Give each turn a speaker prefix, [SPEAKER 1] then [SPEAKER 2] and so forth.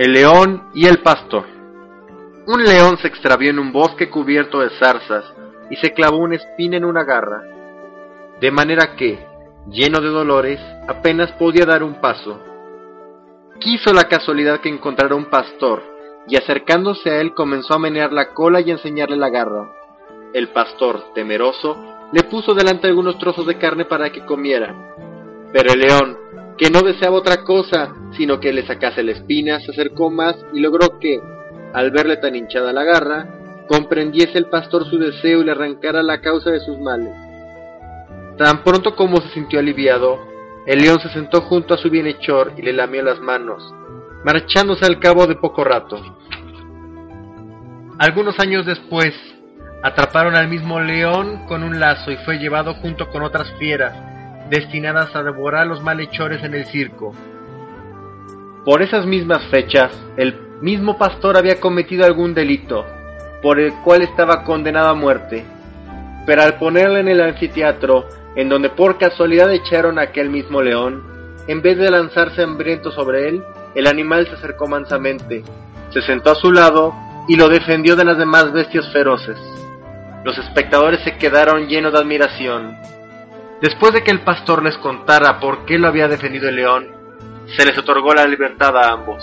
[SPEAKER 1] El león y el pastor. Un león se extravió en un bosque cubierto de zarzas y se clavó una espina en una garra, de manera que, lleno de dolores, apenas podía dar un paso. Quiso la casualidad que encontrara un pastor, y acercándose a él comenzó a menear la cola y a enseñarle la garra. El pastor, temeroso, le puso delante algunos trozos de carne para que comiera. Pero el león, que no deseaba otra cosa, sino que le sacase la espina, se acercó más y logró que, al verle tan hinchada la garra, comprendiese el pastor su deseo y le arrancara la causa de sus males. Tan pronto como se sintió aliviado, el león se sentó junto a su bienhechor y le lamió las manos, marchándose al cabo de poco rato. Algunos años después, atraparon al mismo león con un lazo y fue llevado junto con otras fieras destinadas a devorar los malhechores en el circo. Por esas mismas fechas, el mismo pastor había cometido algún delito, por el cual estaba condenado a muerte. Pero al ponerle en el anfiteatro, en donde por casualidad echaron a aquel mismo león, en vez de lanzarse hambriento sobre él, el animal se acercó mansamente, se sentó a su lado y lo defendió de las demás bestias feroces. Los espectadores se quedaron llenos de admiración, Después de que el pastor les contara por qué lo había defendido el león, se les otorgó la libertad a ambos.